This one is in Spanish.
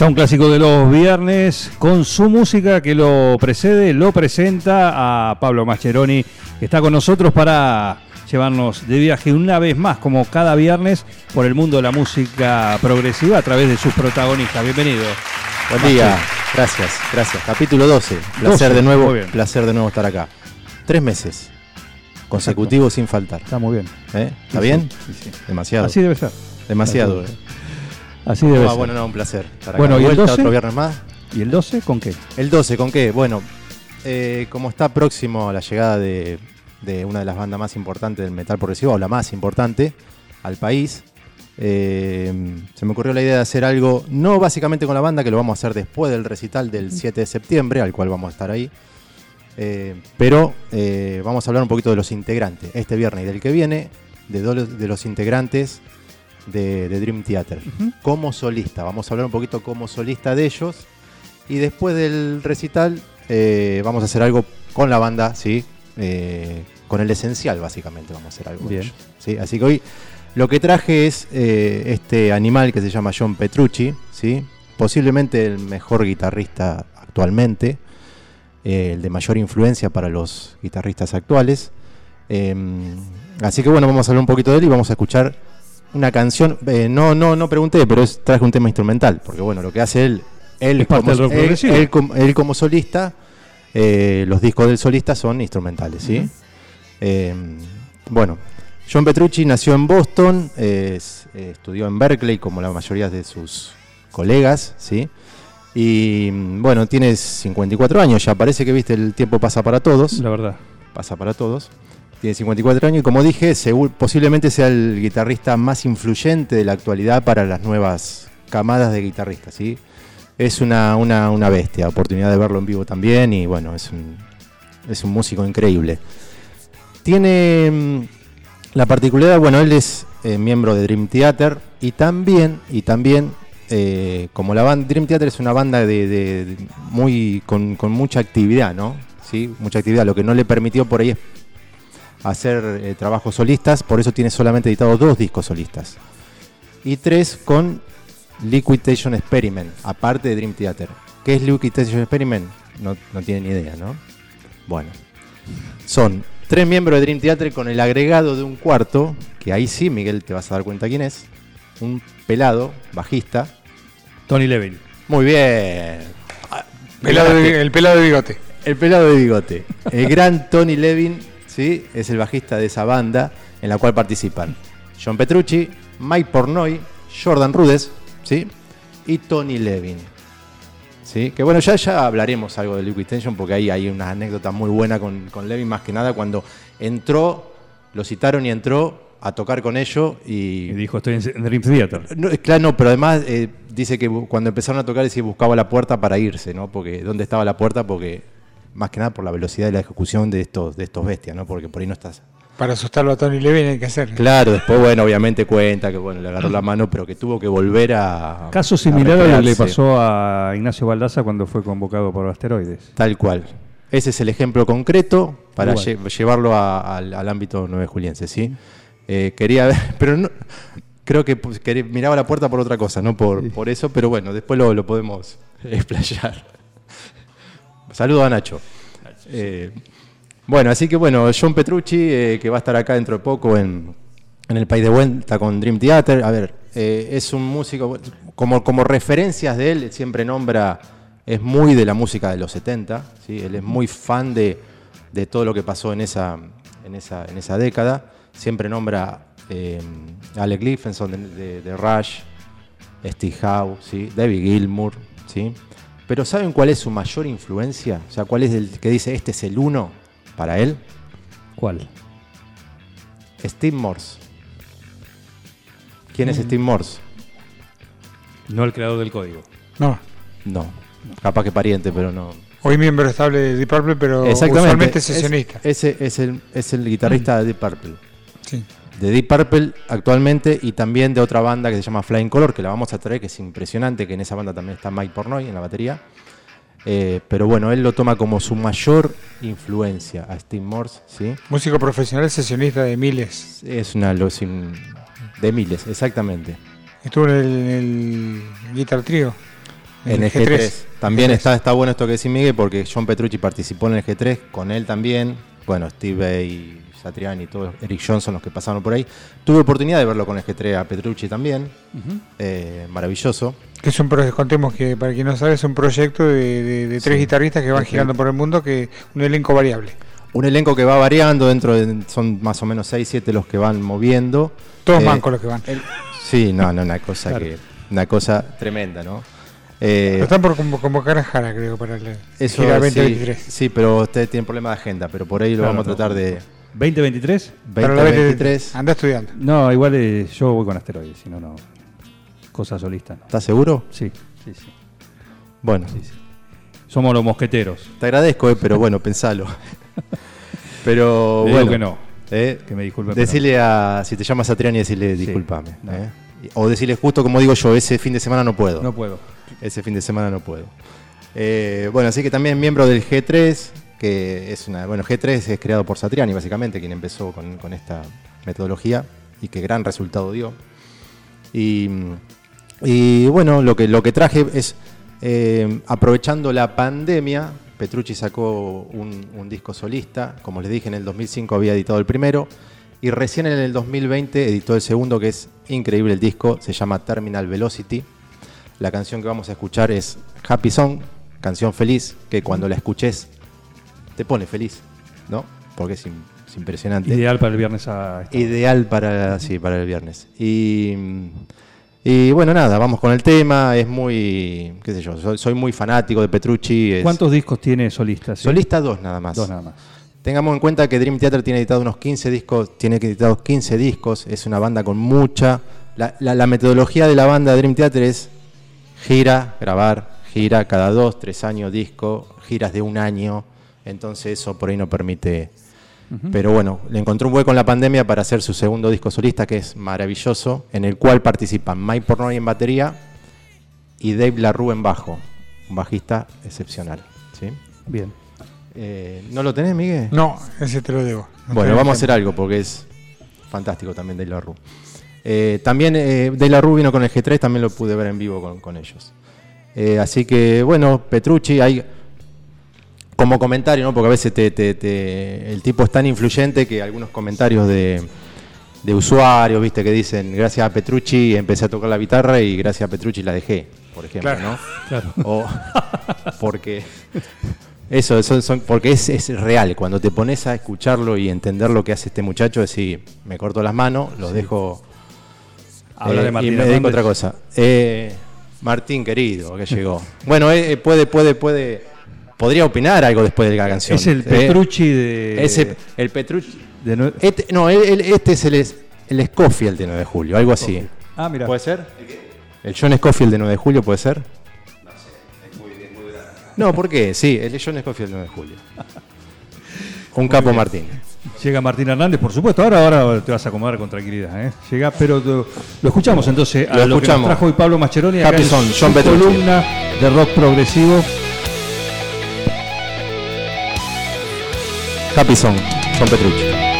Ya un clásico de los viernes con su música que lo precede, lo presenta a Pablo Mascheroni, que está con nosotros para llevarnos de viaje una vez más, como cada viernes, por el mundo de la música progresiva a través de sus protagonistas. Bienvenido. Buen día. Gracias, gracias. Capítulo 12. Placer 12, de nuevo, placer de nuevo estar acá. Tres meses consecutivos sin faltar. Está muy bien. ¿Eh? ¿Está Sí, bien? sí, sí. Demasiado. Así debe ser. Demasiado. ¿eh? Así debe Ah, ser. bueno, no, un placer. Estar acá Bueno, ¿y el vuelta, 12? otro viernes más. ¿Y el 12 con qué? El 12, ¿con qué? Bueno, eh, como está próximo a la llegada de, de una de las bandas más importantes del metal progresivo, o la más importante al país, eh, se me ocurrió la idea de hacer algo, no básicamente con la banda, que lo vamos a hacer después del recital del 7 de septiembre, al cual vamos a estar ahí, eh, pero vamos a hablar un poquito de los integrantes, este viernes y del que viene, de los integrantes de, de Dream Theater, como solista, vamos a hablar un poquito como solista de ellos. Y después del recital eh, vamos a hacer algo con la banda, ¿sí? Eh, con el esencial, básicamente, vamos a hacer algo. con Bien. ellos, ¿sí? Así que hoy lo que traje es eh, este animal que se llama John Petrucci, ¿sí? Posiblemente el mejor guitarrista actualmente, eh, el de mayor influencia para los guitarristas actuales. Eh, así que bueno, vamos a hablar un poquito de él y vamos a escuchar una canción. eh, no, no, no pregunté, pero es, traje un tema instrumental, porque bueno, lo que hace él, él, como, él- como- él como solista, eh, los discos del solista son instrumentales, ¿sí? Eh, bueno, John Petrucci nació en Boston, es- estudió en Berkeley como la mayoría de sus colegas, ¿sí? Y mm, bueno, tiene 54 años, ya parece que viste, el tiempo pasa para todos La verdad. pasa para todos. Tiene 54 años y como dije, posiblemente sea el guitarrista más influyente de la actualidad para las nuevas camadas de guitarristas. ¿sí? Es una, una, una bestia, oportunidad de verlo en vivo también y bueno, es un, es un músico increíble. Tiene mm, la particularidad, bueno, él es eh, miembro de Dream Theater y también, y también eh, como la banda, Dream Theater es una banda muy, con, con mucha actividad, ¿no? ¿Sí? Mucha actividad, lo que no le permitió por ahí es hacer eh, trabajos solistas, por eso tiene solamente editado dos discos solistas. Y tres con Liquidation Experiment, aparte de Dream Theater. ¿Qué es Liquidation Experiment? No, no tiene ni idea, ¿no? Bueno, son tres miembros de Dream Theater con el agregado de un cuarto, que ahí sí, Miguel, te vas a dar cuenta quién es. Un pelado, bajista. Tony Levin. Muy bien. Pelado de- el pelado de bigote. El pelado de bigote. El gran Tony Levin, ¿sí? Es el bajista de esa banda en la cual participan John Petrucci, Mike Pornoy, Jordan Rudess, ¿sí? Y Tony Levin. ¿Sí? Que bueno, ya, ya hablaremos algo de Liquid Tension porque ahí hay una anécdota muy buena con, con Levin, más que nada cuando entró, lo citaron y entró a tocar con ellos y, Y dijo, estoy en Dream Theater. no, claro, no, pero además eh, dice que cuando empezaron a tocar decía buscaba la puerta para irse, ¿no? Porque dónde estaba la puerta porque más que nada por la velocidad de la ejecución de estos de estos bestias, ¿no? Porque por ahí no estás. Para asustarlo a Tony Levin hay que hacerlo. Claro, después bueno, obviamente cuenta que bueno, le agarró la mano, pero que tuvo que volver a Caso a similar al que le pasó a Ignacio Baldaza cuando fue convocado por asteroides. Tal cual. Ese es el ejemplo concreto para lle- llevarlo a- al, al ámbito nueve juliense, ¿sí? Eh, quería ver, pero no, creo que pues, quería- miraba la puerta por otra cosa, no por, por eso, pero bueno, después lo, lo podemos explayar. Saludo a Nacho. Eh, bueno, así que bueno, John Petrucci, eh, que va a estar acá dentro de poco en, en el país de vuelta con Dream Theater. A ver, eh, es un músico, como, como referencias de él, siempre nombra, es muy de la música de los 70, ¿sí? él es muy fan de, de todo lo que pasó en esa, en esa, en esa década. Siempre nombra eh, Alec de- de Rush, Steve Howe, ¿sí? David Gilmour, ¿sí? Pero ¿saben cuál es su mayor influencia? O sea, ¿cuál es el que dice este es el uno para él? ¿Cuál? Steve Morse. ¿Quién es Steve Morse? No el creador del código. No. No. Capaz que pariente, pero no. Hoy miembro estable de Deep Purple, pero usualmente Es- sesionista. ese es el, es el guitarrista de Deep Purple. Sí. De Deep Purple actualmente y también de otra banda que se llama Flying Color, que la vamos a traer, que es impresionante, que en esa banda también está Mike Pornoy en la batería. Eh, pero bueno, él lo toma como su mayor influencia a Steve Morse, ¿sí? Músico profesional sesionista de miles. Es una los in- de miles, exactamente. Estuvo en el, en el Guitar Trio. En el G3. También está, está bueno esto que decís, Miguel, porque John Petrucci participó en el G3, con él también. Bueno, Steve y Satriani y todos, Eric Johnson, los que pasaron por ahí. Tuve oportunidad de verlo con el G3 a Petrucci también. Eh, maravilloso. Que es un proyecto, contemos que para quien no sabe, es un proyecto de, de- de tres Sí. guitarristas que van girando por el mundo, que un elenco variable. Un elenco que va variando, dentro de, son más o menos 6, 7 los que van moviendo. Todos Eh, mancos los que van. el- sí, no, no, una cosa Claro. que una cosa tremenda, ¿no? Eh, Pero están por convo- convocar a Jara, creo, para eso sí, 2023. sí, pero usted tiene problema de agenda, pero por ahí lo Claro, vamos a no. tratar de 2023. Para la 2023. Anda estudiando. No, igual eh, yo voy con asteroides, si no, no. Cosa solista. no. ¿Estás seguro? Sí, sí, sí, Bueno, sí, sí. Somos los mosqueteros. te agradezco, eh, pero bueno, pensalo. pero Le digo bueno, que no. eh, Que me disculpe. pero decirle a si te llamas Satriani, decirle Sí, disculpame. no. eh. O decirle justo como digo yo, ese fin de semana no puedo. No puedo. Ese fin de semana no puedo. Eh, bueno, así que también miembro del G3, que es una. Bueno, G3 es creado por Satriani, básicamente, quien empezó con, con esta metodología y que gran resultado dio. Y, bueno, lo que, lo que traje es, eh, aprovechando la pandemia, Petrucci sacó un, un disco solista, como les dije, en el 2005 había editado el primero, y recién en el 2020 editó el segundo, que es increíble el disco, se llama Terminal Velocity. La canción que vamos a escuchar es Happy Song, canción feliz, que cuando la escuches te pone feliz, ¿no? Porque es, im- es impresionante. Ideal para el viernes a. Ideal para, sí, para el viernes. Y, y bueno, nada, vamos con el tema. Es muy, qué sé yo, soy, soy muy fanático de Petrucci. es- ¿Cuántos discos tiene solista? sí? Solista dos nada más. Dos nada más. Tengamos en cuenta que Dream Theater tiene editado unos 15 discos, tiene editados 15 discos, es una banda con mucha... La, la- la metodología de la banda Dream Theater es gira, grabar, gira cada dos, tres años disco, giras de un año, entonces eso por ahí no permite... Pero bueno, le encontró un hueco en la pandemia para hacer su segundo disco solista, que es maravilloso, en el cual participan Mike Pornoy en batería y Dave LaRue en bajo, un bajista excepcional. ¿sí? Bien. Eh, ¿No lo tenés, Miguel? No, ese te lo debo. No Bueno, vamos a hacer algo porque es fantástico también De La Rue. Eh, también eh, De La Rue vino con el G3, también lo pude ver en vivo con, con ellos. Eh, así que, bueno, Petrucci, hay como comentario, ¿no? porque a veces te- te- te- el tipo es tan influyente que algunos comentarios de, de usuarios, viste, que dicen, gracias a Petrucci empecé a tocar la guitarra y gracias a Petrucci la dejé, por ejemplo, Claro. ¿no? Claro. O porque eso, eso son, porque es, es real. Cuando te pones a escucharlo y entender lo que hace este muchacho, decir, me corto las manos, los dejo Habla eh, de Martín y me dedico a otra cosa. Eh, Martín querido, que llegó. bueno, eh, eh, puede, puede, puede, podría opinar algo después de la canción. Es el Eh, Petrucci de. ese- el Petrucci. de nue- Este, no, el- el- este es el, es- el Scofield de 9 de julio, algo así. Ah, mira. ¿Puede ser? ¿El John Scofield de 9 de julio puede ser? No, ¿por qué? Sí, el John Scofield de 9 de julio. Un capo Martín. Llega Martín Hernández, por supuesto. Ahora, ahora te vas a acomodar con tranquilidad. ¿eh? Llega, pero lo, lo escuchamos entonces. A Lo lo, que escuchamos. nos trajo hoy Pablo Mascheroni. acá en su John columna de rock progresivo. Song, John Petrucci.